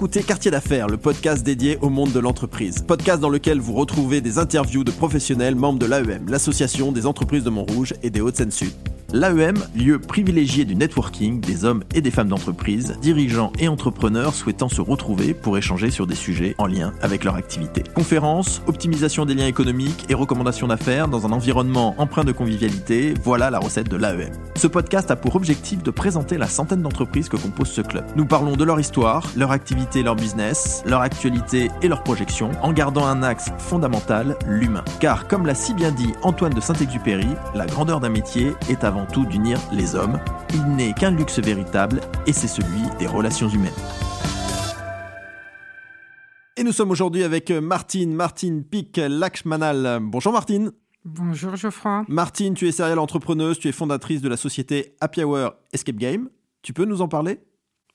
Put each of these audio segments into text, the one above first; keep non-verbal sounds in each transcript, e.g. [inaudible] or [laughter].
Écoutez Quartier d'affaires, le podcast dédié au monde de l'entreprise. Podcast dans lequel vous retrouvez des interviews de professionnels membres de l'AEM, l'association des entreprises de Montrouge et des Hauts-de-Seine-Sud. L'AEM, lieu privilégié du networking des hommes et des femmes d'entreprise, dirigeants et entrepreneurs souhaitant se retrouver pour échanger sur des sujets en lien avec leur activité. Conférences, optimisation des liens économiques et recommandations d'affaires dans un environnement empreint de convivialité, voilà la recette de l'AEM. Ce podcast a pour objectif de présenter la centaine d'entreprises que compose ce club. Nous parlons de leur histoire, leur activité, leur business, leur actualité et leurs projections, en gardant un axe fondamental, l'humain. Car comme l'a si bien dit Antoine de Saint-Exupéry, la grandeur d'un métier est avant tout d'unir les hommes. Il n'est qu'un luxe véritable et c'est celui des relations humaines. Et nous sommes aujourd'hui avec Martine, Martine Pic Lakshmanal. Bonjour Martine. Bonjour Geoffroy. Martine, tu es serial entrepreneuse, tu es fondatrice de la société Happy Hour Escape Game. Tu peux nous en parler?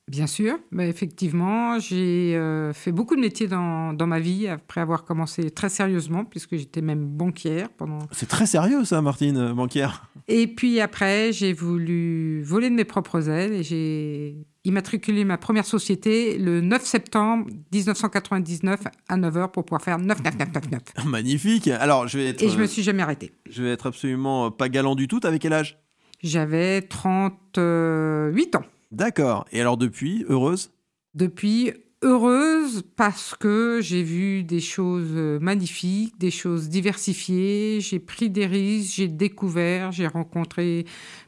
Bien sûr, mais effectivement, j'ai euh, fait beaucoup de métiers dans, dans, ma vie après avoir commencé très sérieusement, puisque j'étais même banquière pendant. C'est très sérieux ça, Martine, euh, banquière. Et puis après, j'ai voulu voler de mes propres ailes et j'ai immatriculé ma première société le 9 septembre 1999 à 9h pour pouvoir faire 9999. [laughs] Magnifique. Alors, je vais être. Et je me suis jamais arrêté. Je vais être absolument pas galant du tout. Avec quel âge? J'avais 38 ans. D'accord. Et alors depuis, heureuse? Depuis, heureuse parce que j'ai vu des choses magnifiques, des choses diversifiées, j'ai pris des risques, j'ai découvert, j'ai rencontré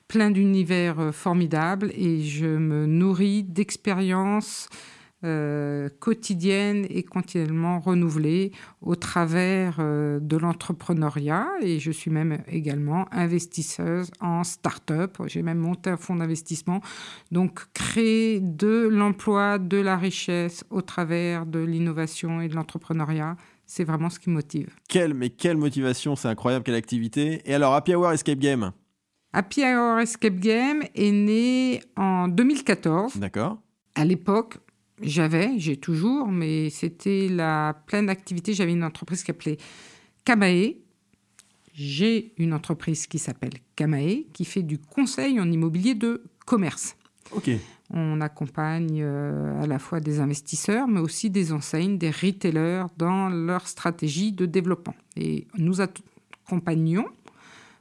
plein d'univers formidables et je me nourris d'expériences euh, quotidienne et continuellement renouvelée au travers euh, de l'entrepreneuriat. Et je suis même également investisseuse en start-up. J'ai même monté un fonds d'investissement. Donc, créer de l'emploi, de la richesse au travers de l'innovation et de l'entrepreneuriat, c'est vraiment ce qui motive. Quelle, mais quelle motivation, c'est incroyable, quelle activité. Et alors, Happy Hour Escape Game? Happy Hour Escape Game est né en 2014. D'accord. À l'époque, j'avais, j'ai toujours, mais c'était la pleine activité. J'avais une entreprise qui s'appelait Kamae. J'ai une entreprise qui s'appelle Kamae, qui fait du conseil en immobilier de commerce. Ok. On accompagne euh, à la fois des investisseurs, mais aussi des enseignes, des retailers dans leur stratégie de développement. Et nous accompagnons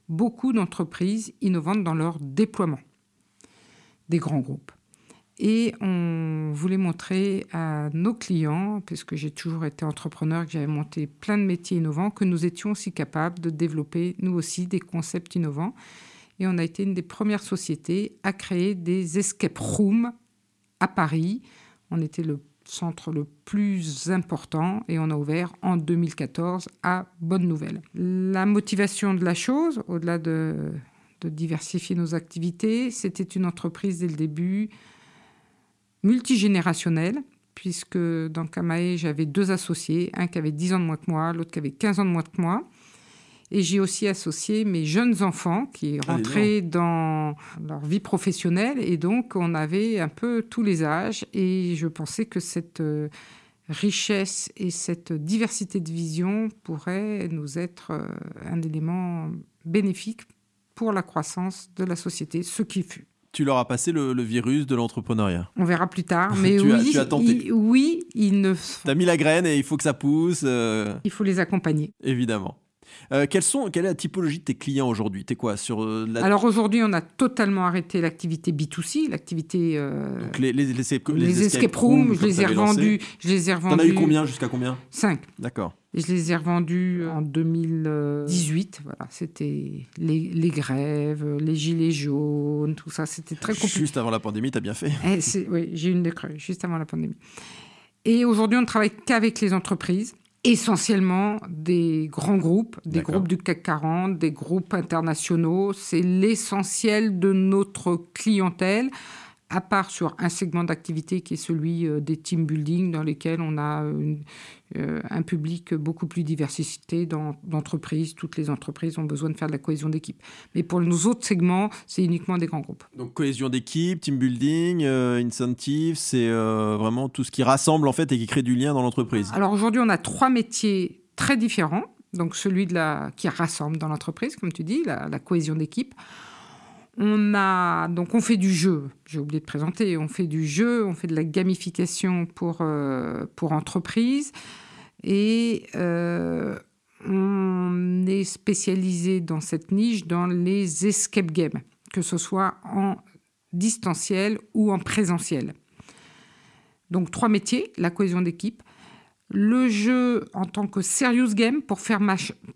beaucoup d'entreprises innovantes dans leur déploiement, des grands groupes. Et on voulait montrer à nos clients, puisque j'ai toujours été entrepreneur, que j'avais monté plein de métiers innovants, que nous étions aussi capables de développer, nous aussi, des concepts innovants. Et on a été une des premières sociétés à créer des escape rooms à Paris. On était le centre le plus important et on a ouvert en 2014 à Bonne Nouvelle. La motivation de la chose, au-delà de, de diversifier nos activités, c'était une entreprise dès le début multigénérationnel, puisque dans Kamae, j'avais deux associés, un qui avait 10 ans de moins que moi, l'autre qui avait 15 ans de moins que moi. Et j'ai aussi associé mes jeunes enfants qui Ah, rentraient dans leur vie professionnelle. Et donc, on avait un peu tous les âges. Et je pensais que cette euh, richesse et cette diversité de vision pourrait nous être euh, un élément bénéfique pour la croissance de la société, ce qui fut. Tu leur as passé le, le virus de l'entrepreneuriat. On verra plus tard. [laughs] Mais Tu as- oui, tu as tenté. il- oui, il ne T'as mis la graine et il faut que ça pousse, euh, il faut les accompagner. évidemment. Euh, quelles sont, quelle est la typologie de tes clients aujourd'hui? T'es quoi sur euh, la... Alors aujourd'hui, on a totalement arrêté l'activité B2C, l'activité euh, Donc les, les, les, escape- les, les escape rooms. Je les ai revendus. Je les ai T'en as eu combien Jusqu'à combien? 5. D'accord. Et je les ai revendus en 2018. Voilà, c'était les, les grèves, les gilets jaunes, tout ça. C'était très compliqué. Juste avant la pandémie, t'as bien fait. Eh, oui, j'ai eu une décrue juste avant la pandémie. Et aujourd'hui, on ne travaille qu'avec les entreprises, essentiellement des grands groupes, des groupes du CAC 40, des groupes internationaux. C'est l'essentiel de notre clientèle, à part sur un segment d'activité qui est celui euh, des team building, dans lesquels on a une- euh, un public beaucoup plus diversité dans- d'entreprises. Toutes les entreprises ont besoin de faire de la cohésion d'équipe. Mais pour nos autres segments, c'est uniquement des grands groupes. Donc cohésion d'équipe, team building, euh, incentive, c'est euh, vraiment tout ce qui rassemble en fait et qui crée du lien dans l'entreprise. Alors aujourd'hui, on a trois métiers très différents. Donc celui de la, qui rassemble dans l'entreprise, comme tu dis, la, la cohésion d'équipe. On a donc on fait du jeu. J'ai oublié de présenter. On fait du jeu, on fait de la gamification pour euh, entreprises et euh, on est spécialisé dans cette niche dans les escape games, que ce soit en distanciel ou en présentiel. Donc trois métiers, la cohésion d'équipe, le jeu en tant que serious game pour faire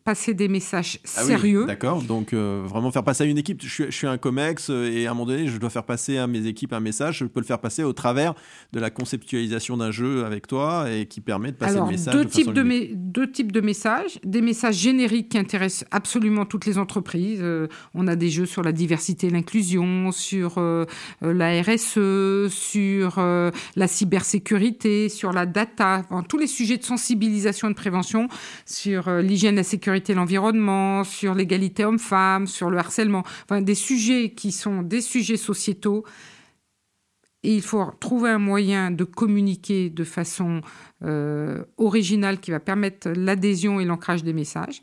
passer des messages ah sérieux. D'accord, donc euh, vraiment faire passer à une équipe. Je suis, un COMEX euh, et à un moment donné, je dois faire passer à mes équipes un message. Je peux le faire passer au travers de la conceptualisation d'un jeu avec toi et qui permet de passer le message. Deux, types de deux types de messages. Des messages génériques qui intéressent absolument toutes les entreprises. Euh, on a des jeux sur la diversité et l'inclusion, sur la RSE, sur la cybersécurité, sur la data, tous les sujets de sensibilisation et de prévention sur euh, l'hygiène, la sécurité, l'environnement, sur l'égalité homme-femme, sur le harcèlement, enfin des sujets qui sont des sujets sociétaux. Et il faut trouver un moyen de communiquer de façon euh, originale qui va permettre l'adhésion et l'ancrage des messages,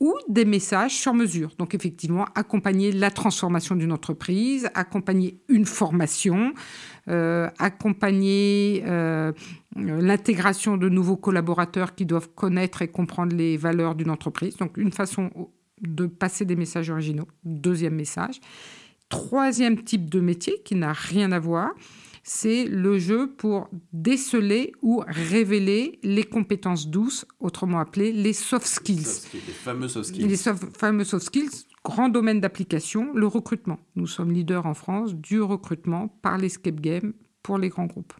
ou des messages sur mesure. Donc effectivement, accompagner la transformation d'une entreprise, accompagner une formation, euh, accompagner euh, l'intégration de nouveaux collaborateurs qui doivent connaître et comprendre les valeurs d'une entreprise. Donc une façon de passer des messages originaux. Deuxième message. Troisième type de métier qui n'a rien à voir, c'est le jeu pour déceler ou révéler les compétences douces, autrement appelées les soft skills. les fameux soft skills. Les fameux soft skills grand domaine d'application, le recrutement. Nous sommes leaders en France du recrutement par l'escape game pour les grands groupes.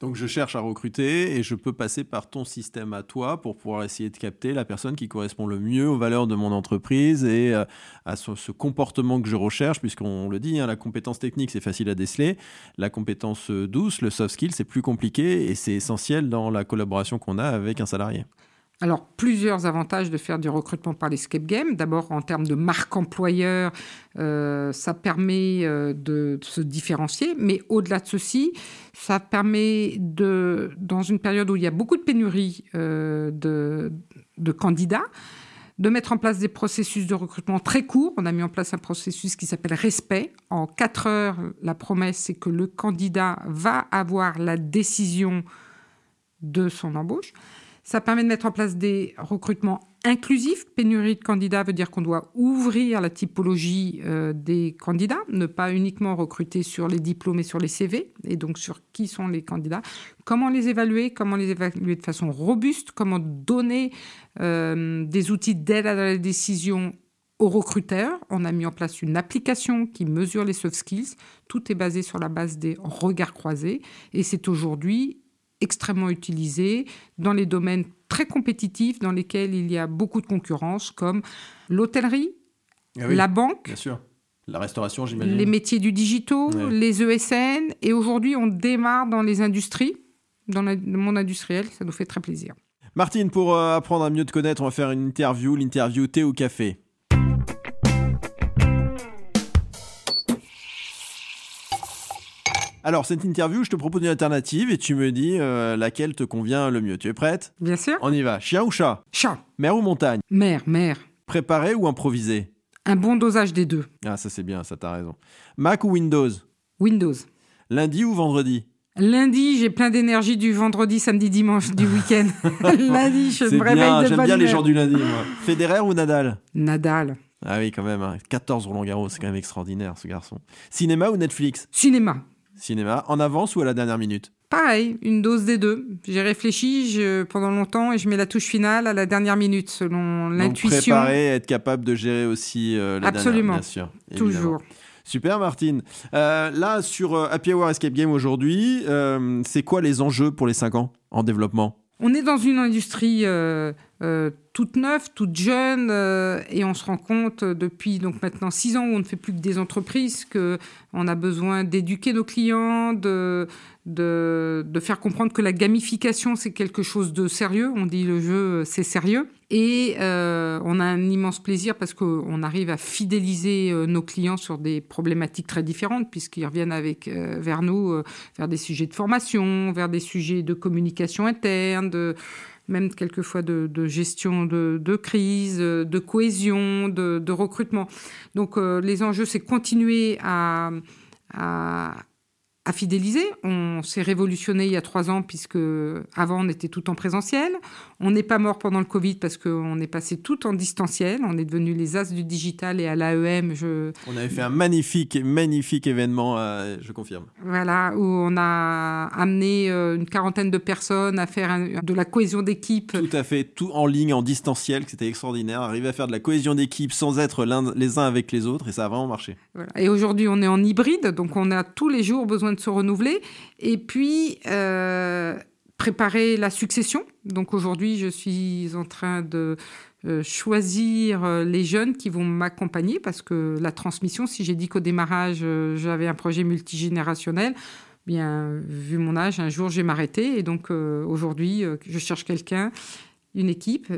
Donc je cherche à recruter et je peux passer par ton système à toi pour pouvoir essayer de capter la personne qui correspond le mieux aux valeurs de mon entreprise et euh, à ce, comportement que je recherche, puisqu'on le dit, hein, la compétence technique c'est facile à déceler, la compétence douce, le soft skill c'est plus compliqué et c'est essentiel dans la collaboration qu'on a avec un salarié. Alors, plusieurs avantages de faire du recrutement par l'escape game. D'abord, en termes de marque employeur, euh, ça permet euh, de, se différencier. Mais au-delà de ceci, ça permet de, dans une période où il y a beaucoup de pénurie euh, de, de, candidats, de mettre en place des processus de recrutement très courts. On a mis en place un processus qui s'appelle Respect. En quatre heures, la promesse, c'est que le candidat va avoir la décision de son embauche. Ça permet de mettre en place des recrutements inclusifs. Pénurie de candidats veut dire qu'on doit ouvrir la typologie euh, des candidats, ne pas uniquement recruter sur les diplômes et sur les CV, et donc sur qui sont les candidats, comment les évaluer, comment les évaluer de façon robuste, comment donner euh, des outils d'aide à la décision aux recruteurs. On a mis en place une application qui mesure les soft skills. Tout est basé sur la base des regards croisés, et c'est aujourd'hui extrêmement utilisé dans les domaines très compétitifs dans lesquels il y a beaucoup de concurrence, comme l'hôtellerie, ah la banque. Bien sûr. La restauration, j'imagine. Les métiers du digital, les ESN. Et aujourd'hui, on démarre dans les industries, dans le monde industriel. Ça nous fait très plaisir. Martine, pour euh, apprendre à mieux te connaître, on va faire une interview, l'interview thé ou café. Alors, cette interview, je te propose une alternative et tu me dis euh, laquelle te convient le mieux. Tu es prête? Bien sûr. On y va. Chien ou chat? Chat. Mer ou montagne? Mer, mer. Préparé ou improvisé? Un bon dosage des deux. Ah, ça c'est bien, ça t'as raison. Mac ou Windows? Windows. Lundi ou vendredi? Lundi, j'ai plein d'énergie du vendredi, samedi, dimanche, du week-end. [laughs] lundi, je me réveille de J'aime bien les gens du lundi, moi. Federer ou Nadal? Nadal. Ah oui, quand même. 14 hein. Roland Garros, c'est quand même extraordinaire, ce garçon. Cinéma ou Netflix? Cinéma. Cinéma, en avance ou à la dernière minute Pareil, une dose des deux. J'ai réfléchi pendant longtemps et je mets la touche finale à la dernière minute selon l'intuition. Préparer, être capable de gérer aussi euh, la Absolument. bien sûr. Toujours. Super Martine. Euh, là, sur euh, Happy Hour Escape Game aujourd'hui, c'est quoi les enjeux pour les 5 ans en développement? On est dans une industrie toute neuve, toute jeune, euh, et on se rend compte euh, depuis donc maintenant six ans où on ne fait plus que des entreprises que on a besoin d'éduquer nos clients, de, de, faire comprendre que la gamification c'est quelque chose de sérieux. On dit le jeu c'est sérieux. Et euh, on a un immense plaisir parce qu'on arrive à fidéliser euh, nos clients sur des problématiques très différentes, puisqu'ils reviennent avec, euh, vers nous vers des sujets de formation, vers des sujets de communication interne, de, même quelquefois de, gestion de, crise, de cohésion, de, recrutement. Donc les enjeux, c'est continuer à, à, à fidéliser. On s'est révolutionné il y a trois ans puisque avant on était tout en présentiel. On n'est pas mort pendant le Covid parce qu'on est passé tout en distanciel. On est devenu les as du digital et à l'AEM. Je... On avait fait un magnifique, magnifique événement, euh, je confirme. Voilà, où on a amené euh, une quarantaine de personnes à faire de la cohésion d'équipe. Tout à fait, tout en ligne, en distanciel, c'était extraordinaire. Arriver à faire de la cohésion d'équipe sans être les uns avec les autres et ça a vraiment marché. Et aujourd'hui, on est en hybride, donc on a tous les jours besoin de se renouveler. Et puis, euh, préparer la succession. Donc aujourd'hui, je suis en train de euh, choisir euh, les jeunes qui vont m'accompagner parce que la transmission, si j'ai dit qu'au démarrage, j'avais un projet multigénérationnel, bien, vu mon âge, un jour, je vais m'arrêter. Et donc aujourd'hui, je cherche quelqu'un, une équipe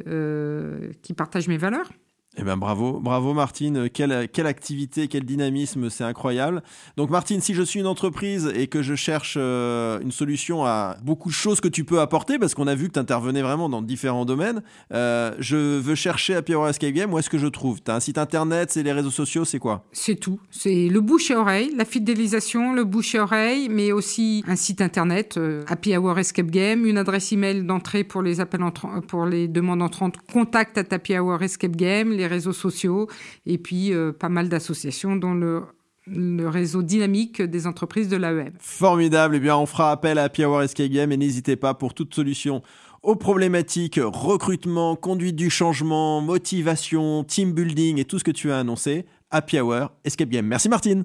qui partage mes valeurs. Eh ben bravo, bravo Martine, quelle, quelle activité, quel dynamisme, c'est incroyable. Donc Martine, si je suis une entreprise et que je cherche euh, une solution à beaucoup de choses que tu peux apporter, parce qu'on a vu que tu intervenais vraiment dans différents domaines, euh, je veux chercher à Hour Escape Game, où est-ce que je trouve? Tu as un site internet, c'est les réseaux sociaux, c'est quoi? C'est tout, c'est le bouche et oreille, la fidélisation, le bouche et oreille, mais aussi un site internet, euh, Happy Hour Escape Game, une adresse email d'entrée pour les appels pour les demandes entrantes, contact à Happy Hour Escape Game, les réseaux sociaux et puis euh, pas mal d'associations dont le réseau dynamique des entreprises de l'AEM. Formidable, eh bien on fera appel à Happy Hour Escape Game et n'hésitez pas pour toute solution aux problématiques recrutement, conduite du changement, motivation, team building et tout ce que tu as annoncé. Happy Hour Escape Game. Merci Martine.